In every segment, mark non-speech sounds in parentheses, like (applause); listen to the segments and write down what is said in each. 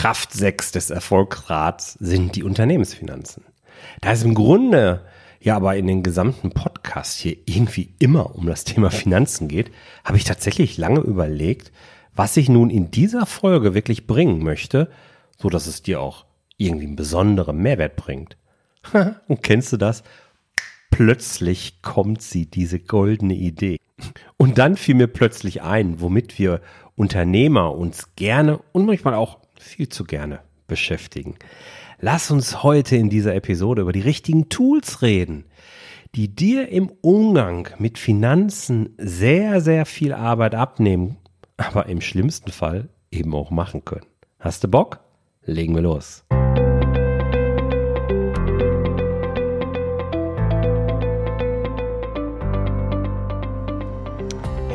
Kraft 6 des Erfolgsrats sind die Unternehmensfinanzen. Da es im Grunde ja aber in den gesamten Podcast hier irgendwie immer um das Thema Finanzen geht, habe ich tatsächlich lange überlegt, was ich nun in dieser Folge wirklich bringen möchte, so dass es dir auch irgendwie einen besonderen Mehrwert bringt. (laughs) Und kennst du das? Plötzlich kommt sie, diese goldene Idee. Und dann fiel mir plötzlich ein, womit wir Unternehmer uns gerne und manchmal auch viel zu gerne beschäftigen. Lass uns heute in dieser Episode über die richtigen Tools reden, die dir im Umgang mit Finanzen sehr, sehr viel Arbeit abnehmen, aber im schlimmsten Fall eben auch machen können. Hast du Bock? Legen wir los.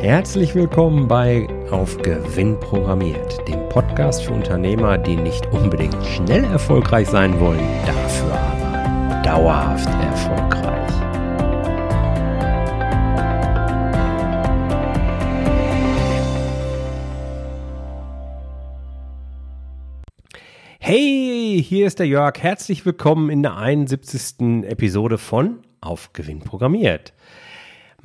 Herzlich willkommen bei Auf Gewinn programmiert, dem Podcast für Unternehmer, die nicht unbedingt schnell erfolgreich sein wollen, dafür aber dauerhaft erfolgreich. Hey, hier ist der Jörg. Herzlich willkommen in der 71. Episode von Auf Gewinn programmiert.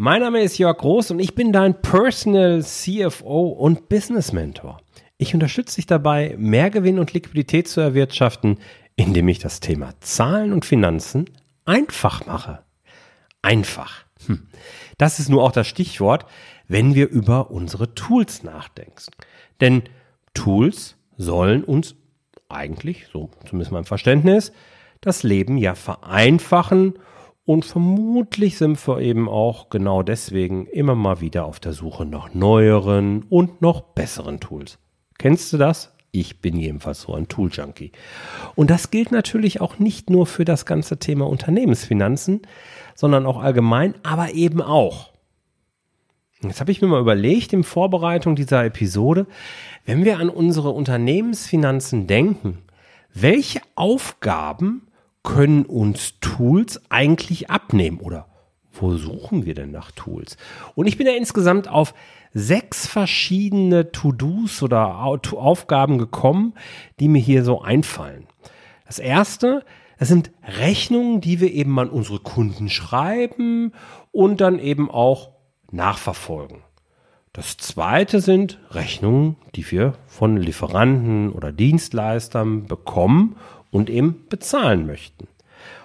Mein Name ist Jörg Groß und ich bin dein Personal CFO und Business Mentor. Ich unterstütze dich dabei, mehr Gewinn und Liquidität zu erwirtschaften, indem ich das Thema Zahlen und Finanzen einfach mache. Einfach. Hm. Das ist nur auch das Stichwort, wenn wir über unsere Tools nachdenken. Denn Tools sollen uns eigentlich, so zumindest mein Verständnis, das Leben ja vereinfachen und vermutlich sind wir eben auch genau deswegen immer mal wieder auf der Suche nach neueren und noch besseren Tools. Kennst du das? Ich bin jedenfalls so ein Tool-Junkie. Und das gilt natürlich auch nicht nur für das ganze Thema Unternehmensfinanzen, sondern auch allgemein, aber eben auch. Jetzt habe ich mir mal überlegt, in Vorbereitung dieser Episode, wenn wir an unsere Unternehmensfinanzen denken, welche Aufgaben können uns Tools eigentlich abnehmen oder wo suchen wir denn nach Tools? Und ich bin ja insgesamt auf sechs verschiedene To-Dos oder Aufgaben gekommen, die mir hier so einfallen. Das erste, das sind Rechnungen, die wir eben an unsere Kunden schreiben und dann eben auch nachverfolgen. Das zweite sind Rechnungen, die wir von Lieferanten oder Dienstleistern bekommen und eben bezahlen möchten.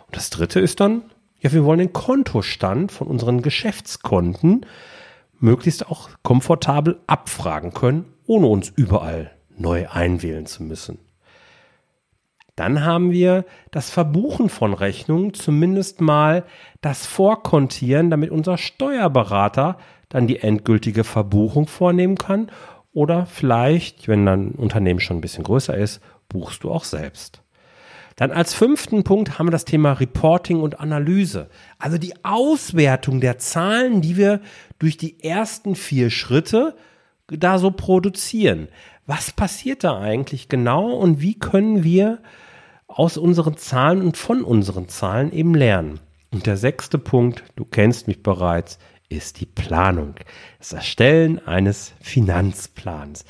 Und das dritte ist dann, ja, wir wollen den Kontostand von unseren Geschäftskonten möglichst auch komfortabel abfragen können, ohne uns überall neu einwählen zu müssen. Dann haben wir das Verbuchen von Rechnungen, zumindest mal das Vorkontieren, damit unser Steuerberater dann die endgültige Verbuchung vornehmen kann. Oder vielleicht, wenn dein Unternehmen schon ein bisschen größer ist, buchst du auch selbst. Dann als fünften Punkt haben wir das Thema Reporting und Analyse. Also die Auswertung der Zahlen, die wir durch die ersten vier Schritte da so produzieren. Was passiert da eigentlich genau und wie können wir aus unseren Zahlen und von unseren Zahlen eben lernen? Und der sechste Punkt, du kennst mich bereits, ist die Planung. Das Erstellen eines Finanzplans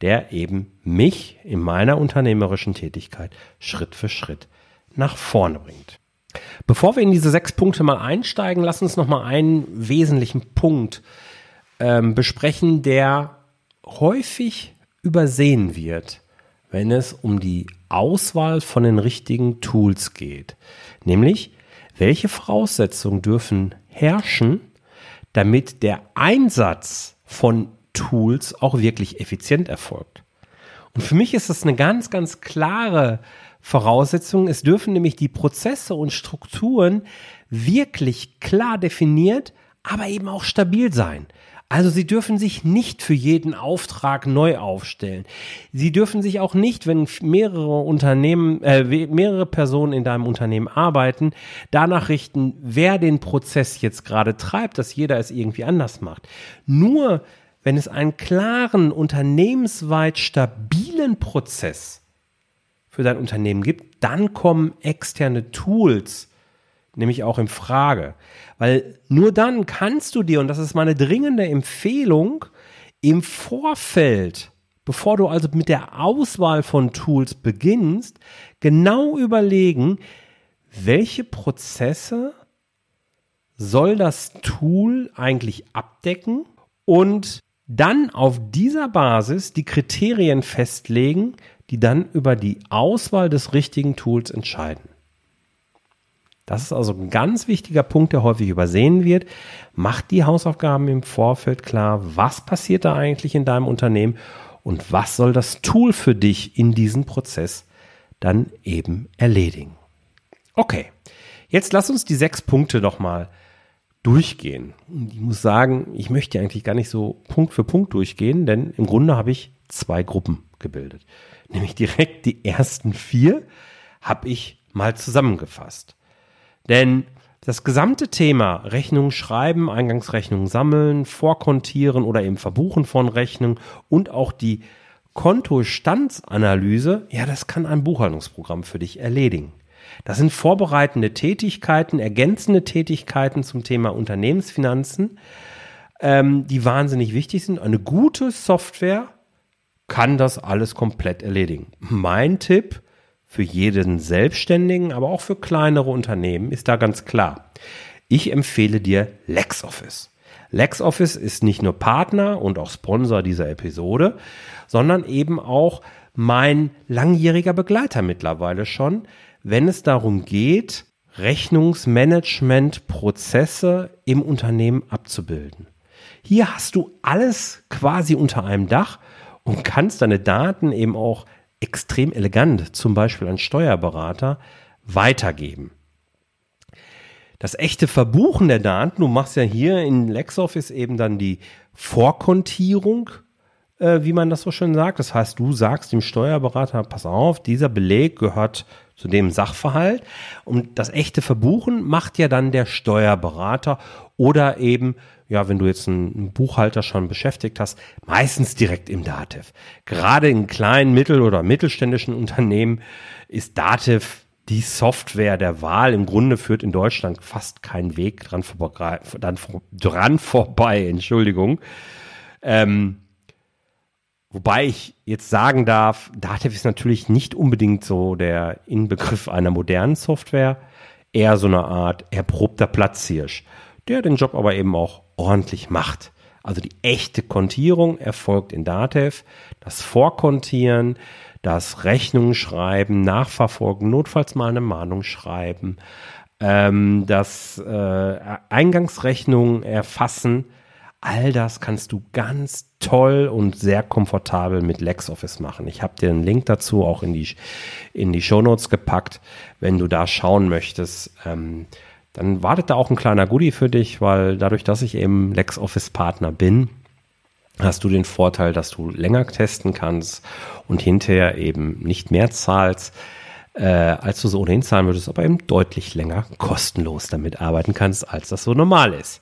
der eben mich in meiner unternehmerischen Tätigkeit Schritt für Schritt nach vorne bringt. Bevor wir in diese sechs Punkte mal einsteigen, lass uns noch mal einen wesentlichen Punkt ähm, besprechen, der häufig übersehen wird, wenn es um die Auswahl von den richtigen Tools geht. Nämlich, welche Voraussetzungen dürfen herrschen, damit der Einsatz von Tools auch wirklich effizient erfolgt. Und für mich ist das eine ganz, ganz klare Voraussetzung. Es dürfen nämlich die Prozesse und Strukturen wirklich klar definiert, aber eben auch stabil sein. Also Sie dürfen sich nicht für jeden Auftrag neu aufstellen. Sie dürfen sich auch nicht, wenn mehrere Unternehmen, äh, mehrere Personen in deinem Unternehmen arbeiten, danach richten, wer den Prozess jetzt gerade treibt, dass jeder es irgendwie anders macht. Nur wenn es einen klaren, unternehmensweit stabilen Prozess für dein Unternehmen gibt, dann kommen externe Tools nämlich auch in Frage. Weil nur dann kannst du dir, und das ist meine dringende Empfehlung, im Vorfeld bevor du also mit der Auswahl von Tools beginnst, genau überlegen, welche Prozesse soll das Tool eigentlich abdecken und dann auf dieser Basis die Kriterien festlegen, die dann über die Auswahl des richtigen Tools entscheiden. Das ist also ein ganz wichtiger Punkt, der häufig übersehen wird. Mach die Hausaufgaben im Vorfeld klar. Was passiert da eigentlich in deinem Unternehmen und was soll das Tool für dich in diesem Prozess dann eben erledigen? Okay, jetzt lass uns die sechs Punkte nochmal durchgehen. Und ich muss sagen, ich möchte eigentlich gar nicht so Punkt für Punkt durchgehen, denn im Grunde habe ich zwei Gruppen gebildet. Nämlich direkt die ersten vier habe ich mal zusammengefasst. Denn das gesamte Thema Rechnungen schreiben, Eingangsrechnungen sammeln, vorkontieren oder eben Verbuchen von Rechnungen und auch die Kontostandsanalyse, ja, das kann ein Buchhaltungsprogramm für dich erledigen. Das sind vorbereitende Tätigkeiten, ergänzende Tätigkeiten zum Thema Unternehmensfinanzen, ähm, die wahnsinnig wichtig sind. Eine gute Software kann das alles komplett erledigen. Mein Tipp, für jeden Selbstständigen, aber auch für kleinere Unternehmen ist da ganz klar. Ich empfehle dir LexOffice. LexOffice ist nicht nur Partner und auch Sponsor dieser Episode, sondern eben auch mein langjähriger Begleiter mittlerweile schon, wenn es darum geht, Rechnungsmanagement-Prozesse im Unternehmen abzubilden. Hier hast du alles quasi unter einem Dach und kannst deine Daten eben auch extrem elegant, zum Beispiel an Steuerberater, weitergeben. Das echte Verbuchen der Daten, du machst ja hier in LexOffice eben dann die Vorkontierung, äh, wie man das so schön sagt. Das heißt, du sagst dem Steuerberater, pass auf, dieser Beleg gehört zu dem Sachverhalt. Und das echte Verbuchen macht ja dann der Steuerberater oder eben ja, wenn du jetzt einen Buchhalter schon beschäftigt hast, meistens direkt im Dativ. Gerade in kleinen, mittel- oder mittelständischen Unternehmen ist Dativ die Software der Wahl. Im Grunde führt in Deutschland fast kein Weg dran vorbei, dran vorbei Entschuldigung. Ähm, wobei ich jetzt sagen darf, Dativ ist natürlich nicht unbedingt so der Inbegriff einer modernen Software, eher so eine Art erprobter Platzhirsch der den Job aber eben auch ordentlich macht. Also die echte Kontierung erfolgt in Datev, das Vorkontieren, das Rechnungen schreiben, nachverfolgen, notfalls mal eine Mahnung schreiben, ähm, das äh, Eingangsrechnungen erfassen. All das kannst du ganz toll und sehr komfortabel mit LexOffice machen. Ich habe dir einen Link dazu auch in die, in die Show Notes gepackt, wenn du da schauen möchtest. Ähm, dann wartet da auch ein kleiner Goodie für dich, weil dadurch, dass ich eben LexOffice Partner bin, hast du den Vorteil, dass du länger testen kannst und hinterher eben nicht mehr zahlst, äh, als du so ohnehin zahlen würdest, aber eben deutlich länger kostenlos damit arbeiten kannst, als das so normal ist.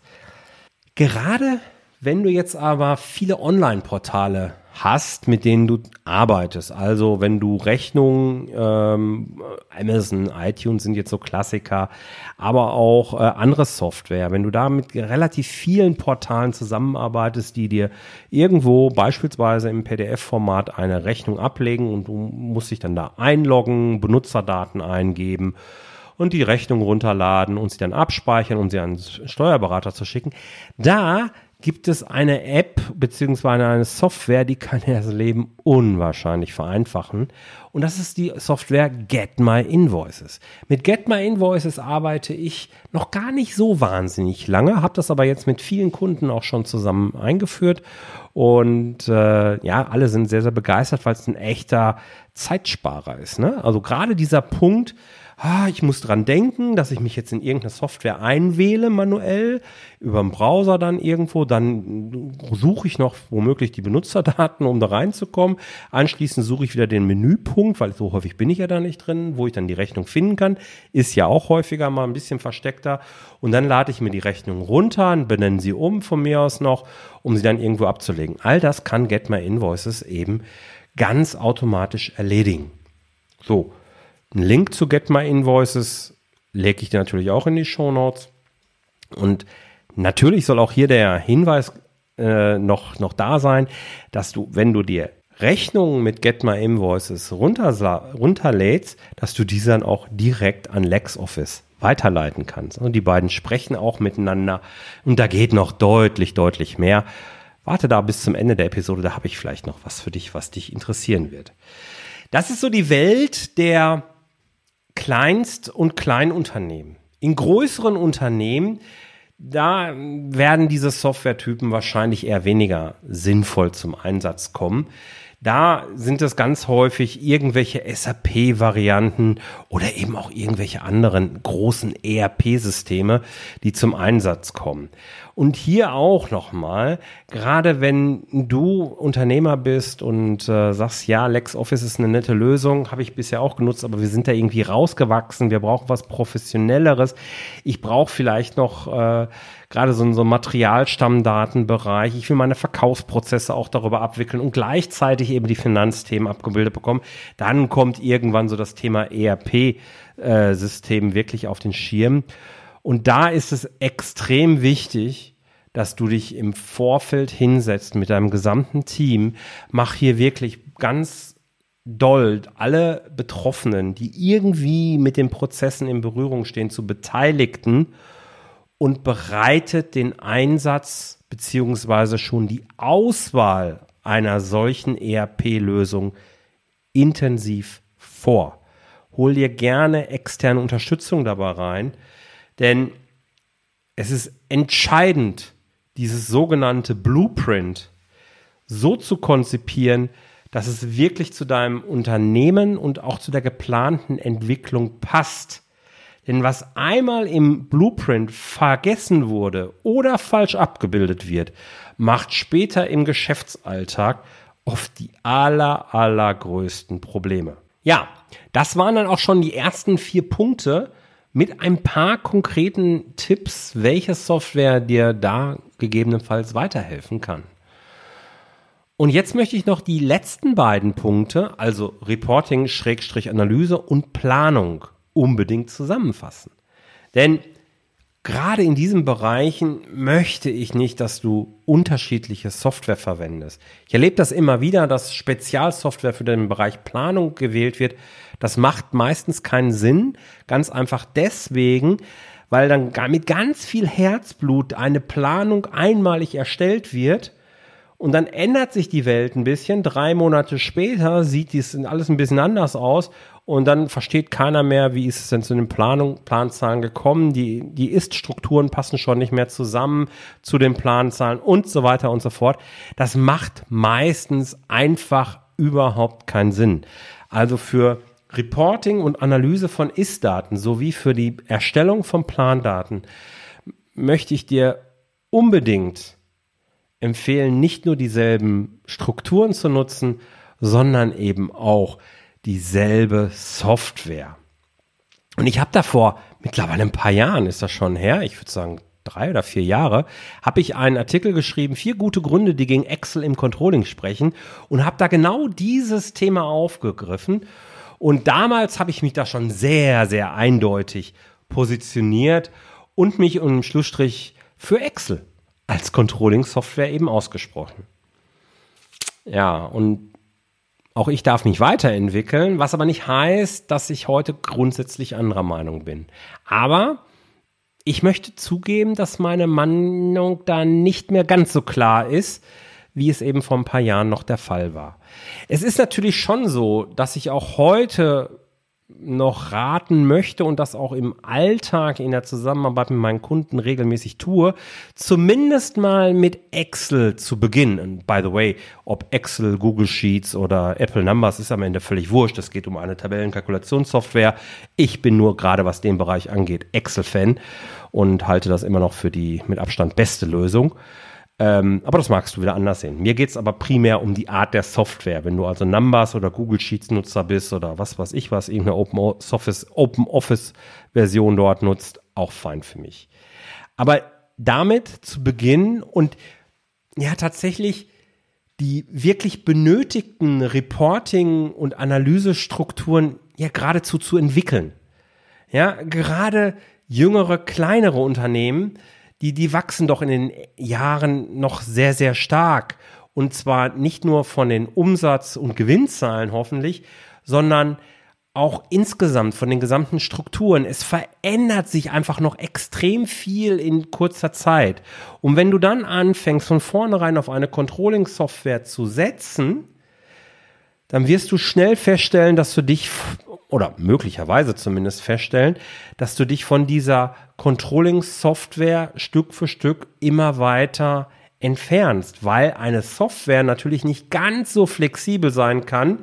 Gerade wenn du jetzt aber viele Online-Portale hast, mit denen du arbeitest. Also wenn du Rechnungen, ähm, Amazon, iTunes sind jetzt so Klassiker, aber auch äh, andere Software, wenn du da mit relativ vielen Portalen zusammenarbeitest, die dir irgendwo beispielsweise im PDF-Format eine Rechnung ablegen und du musst dich dann da einloggen, Benutzerdaten eingeben und die Rechnung runterladen und sie dann abspeichern und sie an den Steuerberater zu schicken. Da gibt es eine App beziehungsweise eine Software, die kann das Leben unwahrscheinlich vereinfachen. Und das ist die Software Get My Invoices. Mit Get My Invoices arbeite ich noch gar nicht so wahnsinnig lange, habe das aber jetzt mit vielen Kunden auch schon zusammen eingeführt. Und äh, ja, alle sind sehr, sehr begeistert, weil es ein echter Zeitsparer ist. Ne? Also gerade dieser Punkt, ah, ich muss dran denken, dass ich mich jetzt in irgendeine Software einwähle manuell, über den Browser dann irgendwo, dann suche ich noch womöglich die Benutzerdaten, um da reinzukommen. Anschließend suche ich wieder den Menüpunkt, weil so häufig bin ich ja da nicht drin, wo ich dann die Rechnung finden kann. Ist ja auch häufiger mal ein bisschen versteckter. Und dann lade ich mir die Rechnung runter und benenne sie um von mir aus noch, um sie dann irgendwo abzulegen. All das kann Get My Invoices eben ganz automatisch erledigen. So, einen Link zu Get My Invoices lege ich dir natürlich auch in die Show Notes. Und natürlich soll auch hier der Hinweis äh, noch, noch da sein, dass du, wenn du dir Rechnungen mit Get My Invoices runterlädst, dass du diese dann auch direkt an LexOffice weiterleiten kannst. Und die beiden sprechen auch miteinander. Und da geht noch deutlich, deutlich mehr. Warte da bis zum Ende der Episode, da habe ich vielleicht noch was für dich, was dich interessieren wird. Das ist so die Welt der Kleinst- und Kleinunternehmen. In größeren Unternehmen, da werden diese Softwaretypen wahrscheinlich eher weniger sinnvoll zum Einsatz kommen. Da sind es ganz häufig irgendwelche SAP-Varianten oder eben auch irgendwelche anderen großen ERP-Systeme, die zum Einsatz kommen. Und hier auch nochmal, gerade wenn du Unternehmer bist und äh, sagst, ja, LexOffice ist eine nette Lösung, habe ich bisher auch genutzt, aber wir sind da irgendwie rausgewachsen, wir brauchen was Professionelleres. Ich brauche vielleicht noch äh, gerade so, so Materialstammdatenbereich. Ich will meine Verkaufsprozesse auch darüber abwickeln und gleichzeitig eben die Finanzthemen abgebildet bekommen. Dann kommt irgendwann so das Thema ERP-System äh, wirklich auf den Schirm. Und da ist es extrem wichtig, dass du dich im Vorfeld hinsetzt mit deinem gesamten Team. Mach hier wirklich ganz doll alle Betroffenen, die irgendwie mit den Prozessen in Berührung stehen, zu Beteiligten und bereitet den Einsatz beziehungsweise schon die Auswahl einer solchen ERP-Lösung intensiv vor. Hol dir gerne externe Unterstützung dabei rein, denn es ist entscheidend, dieses sogenannte Blueprint so zu konzipieren, dass es wirklich zu deinem Unternehmen und auch zu der geplanten Entwicklung passt. Denn was einmal im Blueprint vergessen wurde oder falsch abgebildet wird, macht später im Geschäftsalltag oft die aller, allergrößten Probleme. Ja, das waren dann auch schon die ersten vier Punkte, mit ein paar konkreten Tipps, welche Software dir da gegebenenfalls weiterhelfen kann. Und jetzt möchte ich noch die letzten beiden Punkte, also Reporting, Schrägstrich Analyse und Planung unbedingt zusammenfassen. Denn gerade in diesen Bereichen möchte ich nicht, dass du unterschiedliche Software verwendest. Ich erlebe das immer wieder, dass Spezialsoftware für den Bereich Planung gewählt wird. Das macht meistens keinen Sinn, ganz einfach deswegen, weil dann mit ganz viel Herzblut eine Planung einmalig erstellt wird und dann ändert sich die Welt ein bisschen. Drei Monate später sieht dies alles ein bisschen anders aus und dann versteht keiner mehr, wie ist es denn zu den Planung, Planzahlen gekommen. Die, die Ist-Strukturen passen schon nicht mehr zusammen zu den Planzahlen und so weiter und so fort. Das macht meistens einfach überhaupt keinen Sinn. Also für Reporting und Analyse von Ist-Daten sowie für die Erstellung von Plandaten möchte ich dir unbedingt empfehlen, nicht nur dieselben Strukturen zu nutzen, sondern eben auch dieselbe Software. Und ich habe davor, mittlerweile ein paar Jahren ist das schon her, ich würde sagen drei oder vier Jahre, habe ich einen Artikel geschrieben, vier gute Gründe, die gegen Excel im Controlling sprechen und habe da genau dieses Thema aufgegriffen. Und damals habe ich mich da schon sehr, sehr eindeutig positioniert und mich um Schlussstrich für Excel als Controlling-Software eben ausgesprochen. Ja, und auch ich darf mich weiterentwickeln, was aber nicht heißt, dass ich heute grundsätzlich anderer Meinung bin. Aber ich möchte zugeben, dass meine Meinung da nicht mehr ganz so klar ist, wie es eben vor ein paar Jahren noch der Fall war. Es ist natürlich schon so, dass ich auch heute noch raten möchte und das auch im Alltag in der Zusammenarbeit mit meinen Kunden regelmäßig tue, zumindest mal mit Excel zu beginnen. And by the way, ob Excel, Google Sheets oder Apple Numbers ist am Ende völlig wurscht. Es geht um eine Tabellenkalkulationssoftware. Ich bin nur gerade, was den Bereich angeht, Excel-Fan und halte das immer noch für die mit Abstand beste Lösung. Ähm, aber das magst du wieder anders sehen. Mir geht es aber primär um die Art der Software. Wenn du also Numbers oder Google Sheets Nutzer bist oder was weiß ich was, irgendeine Open Office, Open Office Version dort nutzt, auch fein für mich. Aber damit zu beginnen und ja tatsächlich die wirklich benötigten Reporting- und Analysestrukturen ja geradezu zu entwickeln. Ja, gerade jüngere, kleinere Unternehmen die, die wachsen doch in den Jahren noch sehr, sehr stark. Und zwar nicht nur von den Umsatz- und Gewinnzahlen hoffentlich, sondern auch insgesamt von den gesamten Strukturen. Es verändert sich einfach noch extrem viel in kurzer Zeit. Und wenn du dann anfängst, von vornherein auf eine Controlling-Software zu setzen, dann wirst du schnell feststellen, dass du dich, oder möglicherweise zumindest feststellen, dass du dich von dieser Controlling-Software Stück für Stück immer weiter entfernst, weil eine Software natürlich nicht ganz so flexibel sein kann,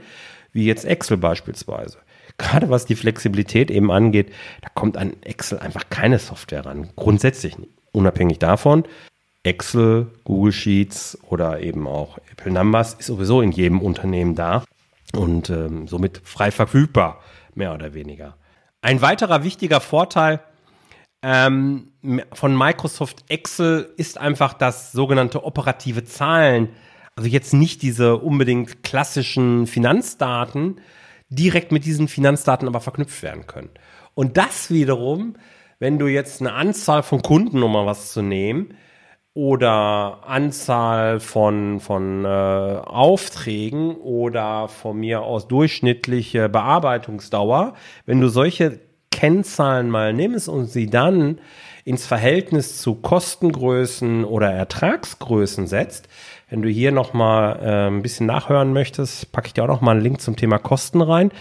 wie jetzt Excel beispielsweise gerade was die Flexibilität eben angeht, da kommt an Excel einfach keine Software ran. Grundsätzlich nicht. Unabhängig davon, Excel, Google Sheets oder eben auch Apple Numbers ist sowieso in jedem Unternehmen da und ähm, somit frei verfügbar, mehr oder weniger. Ein weiterer wichtiger Vorteil ähm, von Microsoft Excel ist einfach das sogenannte operative Zahlen. Also jetzt nicht diese unbedingt klassischen Finanzdaten, direkt mit diesen Finanzdaten aber verknüpft werden können. Und das wiederum, wenn du jetzt eine Anzahl von Kunden, um mal was zu nehmen, oder Anzahl von, von äh, Aufträgen oder von mir aus durchschnittliche Bearbeitungsdauer, wenn du solche Kennzahlen mal nimmst und sie dann ins Verhältnis zu Kostengrößen oder Ertragsgrößen setzt, wenn du hier nochmal äh, ein bisschen nachhören möchtest, packe ich dir auch nochmal einen Link zum Thema Kosten rein.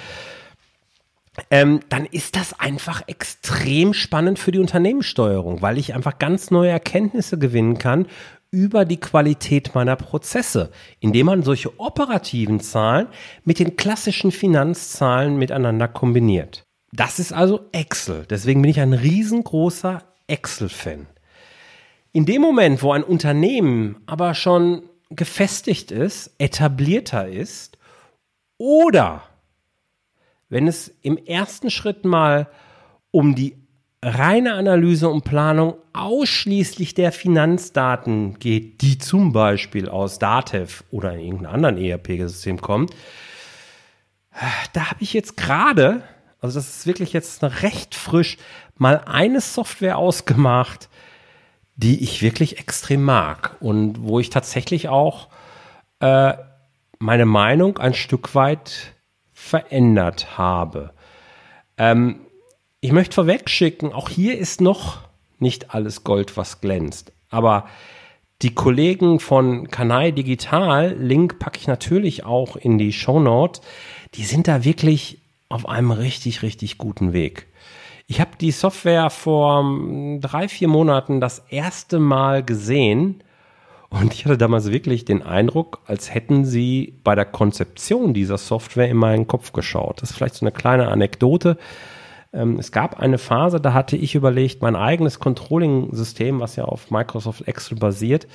Ähm, dann ist das einfach extrem spannend für die Unternehmenssteuerung, weil ich einfach ganz neue Erkenntnisse gewinnen kann über die Qualität meiner Prozesse, indem man solche operativen Zahlen mit den klassischen Finanzzahlen miteinander kombiniert. Das ist also Excel. Deswegen bin ich ein riesengroßer Excel-Fan. In dem Moment, wo ein Unternehmen aber schon gefestigt ist, etablierter ist oder wenn es im ersten Schritt mal um die reine Analyse und Planung ausschließlich der Finanzdaten geht, die zum Beispiel aus Datev oder in irgendeinem anderen ERP-System kommt, da habe ich jetzt gerade, also das ist wirklich jetzt recht frisch, mal eine Software ausgemacht, die ich wirklich extrem mag und wo ich tatsächlich auch äh, meine Meinung ein Stück weit verändert habe. Ähm, ich möchte vorwegschicken, auch hier ist noch nicht alles Gold, was glänzt. Aber die Kollegen von Kanai Digital, Link packe ich natürlich auch in die Show Note, die sind da wirklich auf einem richtig, richtig guten Weg. Ich habe die Software vor hm, drei, vier Monaten das erste Mal gesehen und ich hatte damals wirklich den Eindruck, als hätten sie bei der Konzeption dieser Software in meinen Kopf geschaut. Das ist vielleicht so eine kleine Anekdote. Ähm, es gab eine Phase, da hatte ich überlegt, mein eigenes Controlling-System, was ja auf Microsoft Excel basiert,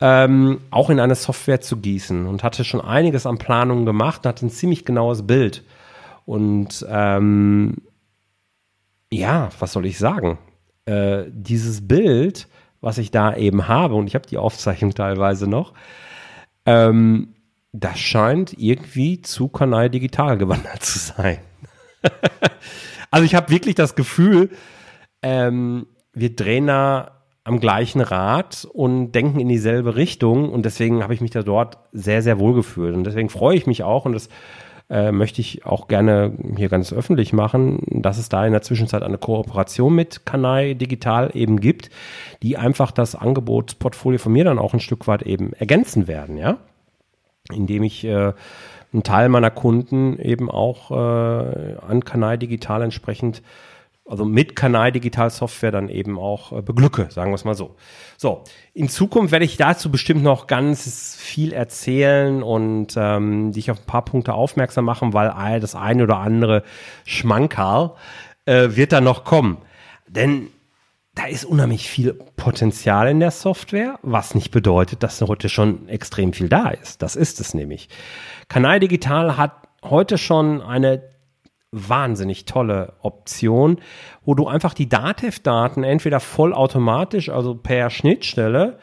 ähm, auch in eine Software zu gießen und hatte schon einiges an Planungen gemacht, hatte ein ziemlich genaues Bild. Und ähm, ja, was soll ich sagen? Äh, dieses Bild, was ich da eben habe, und ich habe die Aufzeichnung teilweise noch, ähm, das scheint irgendwie zu Kanal Digital gewandert zu sein. (laughs) also ich habe wirklich das Gefühl, ähm, wir drehen da am gleichen Rad und denken in dieselbe Richtung und deswegen habe ich mich da dort sehr, sehr wohl gefühlt und deswegen freue ich mich auch und das äh, möchte ich auch gerne hier ganz öffentlich machen, dass es da in der Zwischenzeit eine Kooperation mit Kanai Digital eben gibt, die einfach das Angebotsportfolio von mir dann auch ein Stück weit eben ergänzen werden, ja, indem ich äh, einen Teil meiner Kunden eben auch äh, an Kanai Digital entsprechend also mit Kanal Digital Software dann eben auch äh, beglücke, sagen wir es mal so. So, in Zukunft werde ich dazu bestimmt noch ganz viel erzählen und ähm, dich auf ein paar Punkte aufmerksam machen, weil das eine oder andere Schmankerl äh, wird da noch kommen. Denn da ist unheimlich viel Potenzial in der Software, was nicht bedeutet, dass heute schon extrem viel da ist. Das ist es nämlich. Kanal Digital hat heute schon eine wahnsinnig tolle Option, wo du einfach die Datev-Daten entweder vollautomatisch, also per Schnittstelle,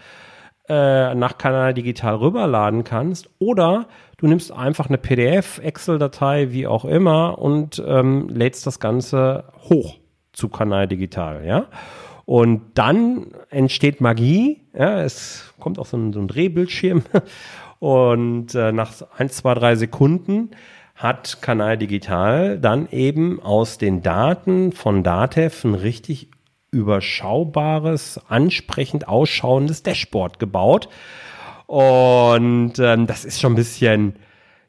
äh, nach Kanal Digital rüberladen kannst oder du nimmst einfach eine PDF, Excel-Datei, wie auch immer und ähm, lädst das Ganze hoch zu Kanal Digital, ja. Und dann entsteht Magie, ja, es kommt auch so ein, so ein Drehbildschirm (laughs) Und äh, nach ein, zwei, drei Sekunden hat Kanal Digital dann eben aus den Daten von Datev ein richtig überschaubares, ansprechend ausschauendes Dashboard gebaut. Und ähm, das ist schon ein bisschen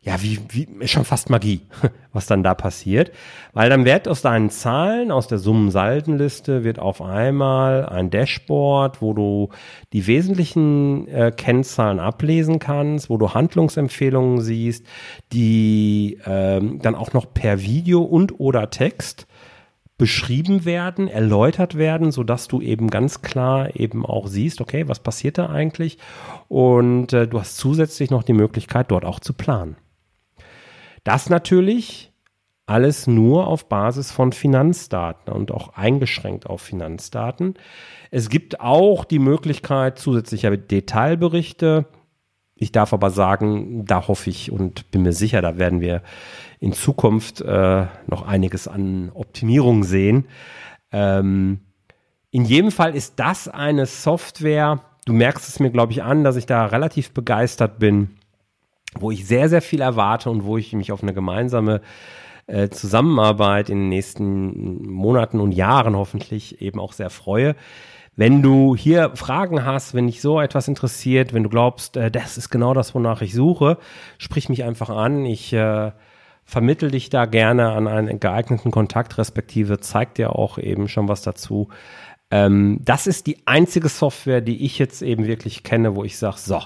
ja, wie, wie, ist schon fast Magie, (laughs) was dann da passiert. Weil dann wird aus deinen Zahlen, aus der Summensaldenliste, wird auf einmal ein Dashboard, wo du die wesentlichen äh, Kennzahlen ablesen kannst, wo du Handlungsempfehlungen siehst, die ähm, dann auch noch per Video und oder Text beschrieben werden, erläutert werden, so dass du eben ganz klar eben auch siehst, okay, was passiert da eigentlich? Und äh, du hast zusätzlich noch die Möglichkeit, dort auch zu planen. Das natürlich alles nur auf Basis von Finanzdaten und auch eingeschränkt auf Finanzdaten. Es gibt auch die Möglichkeit zusätzlicher Detailberichte. Ich darf aber sagen, da hoffe ich und bin mir sicher, da werden wir in Zukunft äh, noch einiges an Optimierung sehen. Ähm, in jedem Fall ist das eine Software, du merkst es mir, glaube ich, an, dass ich da relativ begeistert bin wo ich sehr, sehr viel erwarte und wo ich mich auf eine gemeinsame äh, Zusammenarbeit in den nächsten Monaten und Jahren hoffentlich eben auch sehr freue. Wenn du hier Fragen hast, wenn dich so etwas interessiert, wenn du glaubst, äh, das ist genau das, wonach ich suche, sprich mich einfach an. Ich äh, vermittel dich da gerne an einen geeigneten Kontakt, respektive zeig dir auch eben schon was dazu. Ähm, das ist die einzige Software, die ich jetzt eben wirklich kenne, wo ich sage, so,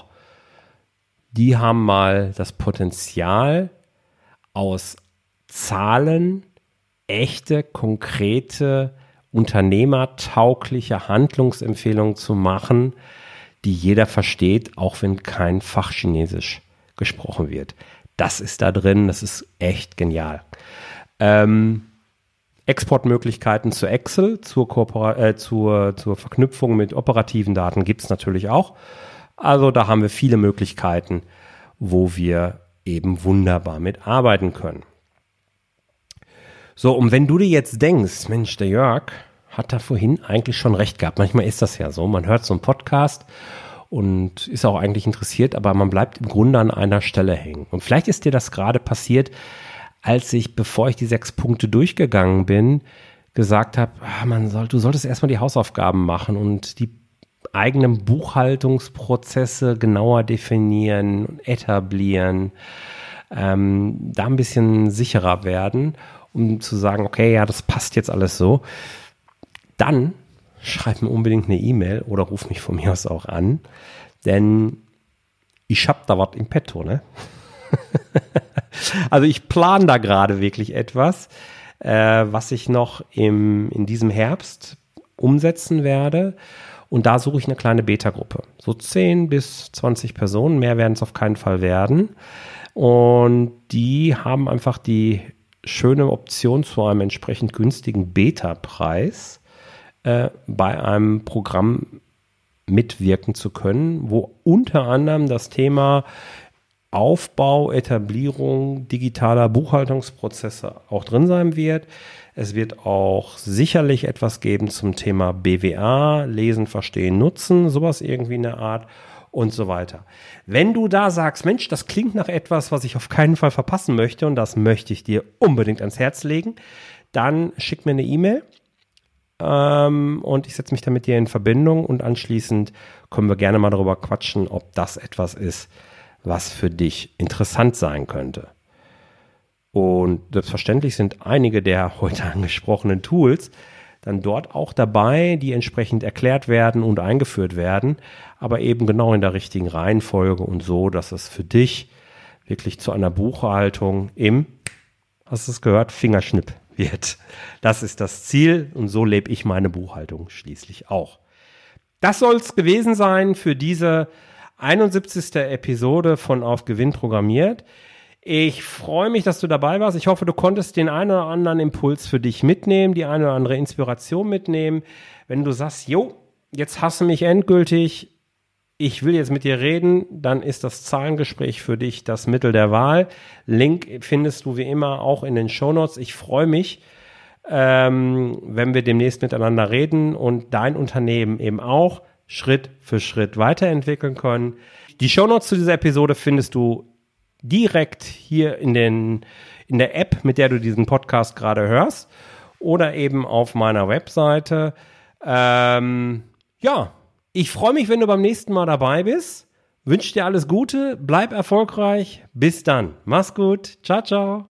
die haben mal das Potenzial, aus Zahlen echte, konkrete, unternehmertaugliche Handlungsempfehlungen zu machen, die jeder versteht, auch wenn kein Fachchinesisch gesprochen wird. Das ist da drin, das ist echt genial. Ähm, Exportmöglichkeiten zu Excel, zur, äh, zur, zur Verknüpfung mit operativen Daten gibt es natürlich auch. Also da haben wir viele Möglichkeiten, wo wir eben wunderbar mit arbeiten können. So, und wenn du dir jetzt denkst, Mensch, der Jörg hat da vorhin eigentlich schon recht gehabt. Manchmal ist das ja so. Man hört so einen Podcast und ist auch eigentlich interessiert, aber man bleibt im Grunde an einer Stelle hängen. Und vielleicht ist dir das gerade passiert, als ich, bevor ich die sechs Punkte durchgegangen bin, gesagt habe, ah, man soll, du solltest erstmal die Hausaufgaben machen und die eigenen Buchhaltungsprozesse genauer definieren und etablieren, ähm, da ein bisschen sicherer werden, um zu sagen, okay, ja, das passt jetzt alles so. Dann schreib mir unbedingt eine E-Mail oder ruf mich von mir aus auch an, denn ich hab da was im Petto, ne? (laughs) also ich plane da gerade wirklich etwas, äh, was ich noch im, in diesem Herbst umsetzen werde. Und da suche ich eine kleine Beta-Gruppe. So 10 bis 20 Personen, mehr werden es auf keinen Fall werden. Und die haben einfach die schöne Option zu einem entsprechend günstigen Beta-Preis äh, bei einem Programm mitwirken zu können, wo unter anderem das Thema Aufbau, Etablierung digitaler Buchhaltungsprozesse auch drin sein wird. Es wird auch sicherlich etwas geben zum Thema BWA, Lesen, Verstehen, Nutzen, sowas irgendwie in der Art und so weiter. Wenn du da sagst, Mensch, das klingt nach etwas, was ich auf keinen Fall verpassen möchte und das möchte ich dir unbedingt ans Herz legen, dann schick mir eine E-Mail ähm, und ich setze mich dann mit dir in Verbindung und anschließend können wir gerne mal darüber quatschen, ob das etwas ist, was für dich interessant sein könnte. Und selbstverständlich sind einige der (laughs) heute angesprochenen Tools dann dort auch dabei, die entsprechend erklärt werden und eingeführt werden, aber eben genau in der richtigen Reihenfolge und so, dass es für dich wirklich zu einer Buchhaltung im, hast du es gehört, Fingerschnipp wird. Das ist das Ziel und so lebe ich meine Buchhaltung schließlich auch. Das soll es gewesen sein für diese 71. Episode von Auf Gewinn programmiert. Ich freue mich, dass du dabei warst. Ich hoffe, du konntest den einen oder anderen Impuls für dich mitnehmen, die eine oder andere Inspiration mitnehmen. Wenn du sagst, jo, jetzt hast du mich endgültig, ich will jetzt mit dir reden, dann ist das Zahlengespräch für dich das Mittel der Wahl. Link findest du wie immer auch in den Shownotes. Ich freue mich, ähm, wenn wir demnächst miteinander reden und dein Unternehmen eben auch. Schritt für Schritt weiterentwickeln können. Die Shownotes zu dieser Episode findest du direkt hier in, den, in der App, mit der du diesen Podcast gerade hörst oder eben auf meiner Webseite. Ähm, ja, ich freue mich, wenn du beim nächsten Mal dabei bist. Wünsche dir alles Gute, bleib erfolgreich. Bis dann. Mach's gut. Ciao, ciao.